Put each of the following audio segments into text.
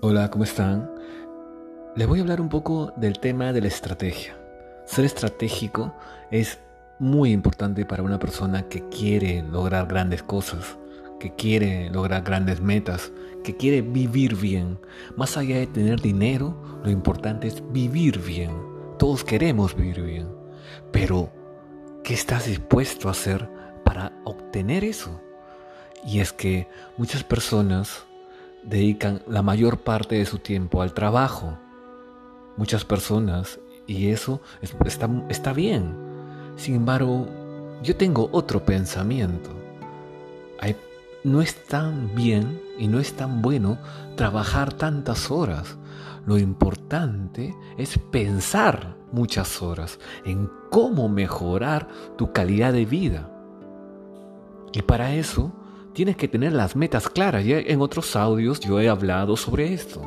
Hola, ¿cómo están? Les voy a hablar un poco del tema de la estrategia. Ser estratégico es muy importante para una persona que quiere lograr grandes cosas, que quiere lograr grandes metas, que quiere vivir bien. Más allá de tener dinero, lo importante es vivir bien. Todos queremos vivir bien. Pero, ¿qué estás dispuesto a hacer para obtener eso? Y es que muchas personas dedican la mayor parte de su tiempo al trabajo. Muchas personas, y eso está, está bien. Sin embargo, yo tengo otro pensamiento. no es tan bien y no es tan bueno trabajar tantas horas. Lo importante es pensar muchas horas en cómo mejorar tu calidad de vida. Y para eso tienes que tener las metas claras. Ya en otros audios yo he hablado sobre esto.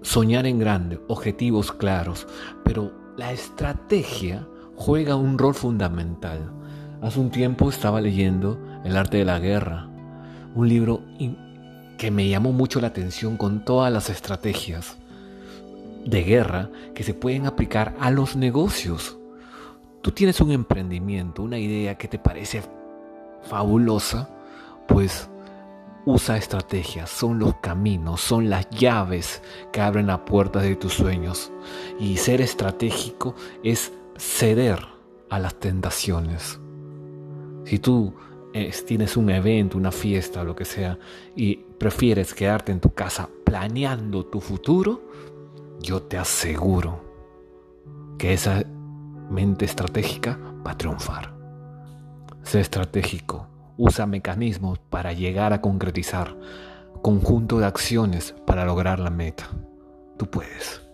Soñar en grande, objetivos claros, pero la estrategia juega un rol fundamental. Hace un tiempo estaba leyendo El arte de la guerra, un libro que me llamó mucho la atención con todas las estrategias de guerra que se pueden aplicar a los negocios. Tú tienes un emprendimiento, una idea que te parece fabulosa, pues usa estrategias, son los caminos, son las llaves que abren la puerta de tus sueños. Y ser estratégico es ceder a las tentaciones. Si tú eh, tienes un evento, una fiesta, lo que sea, y prefieres quedarte en tu casa planeando tu futuro, yo te aseguro que esa mente estratégica va a triunfar. Sé estratégico, usa mecanismos para llegar a concretizar, conjunto de acciones para lograr la meta. Tú puedes.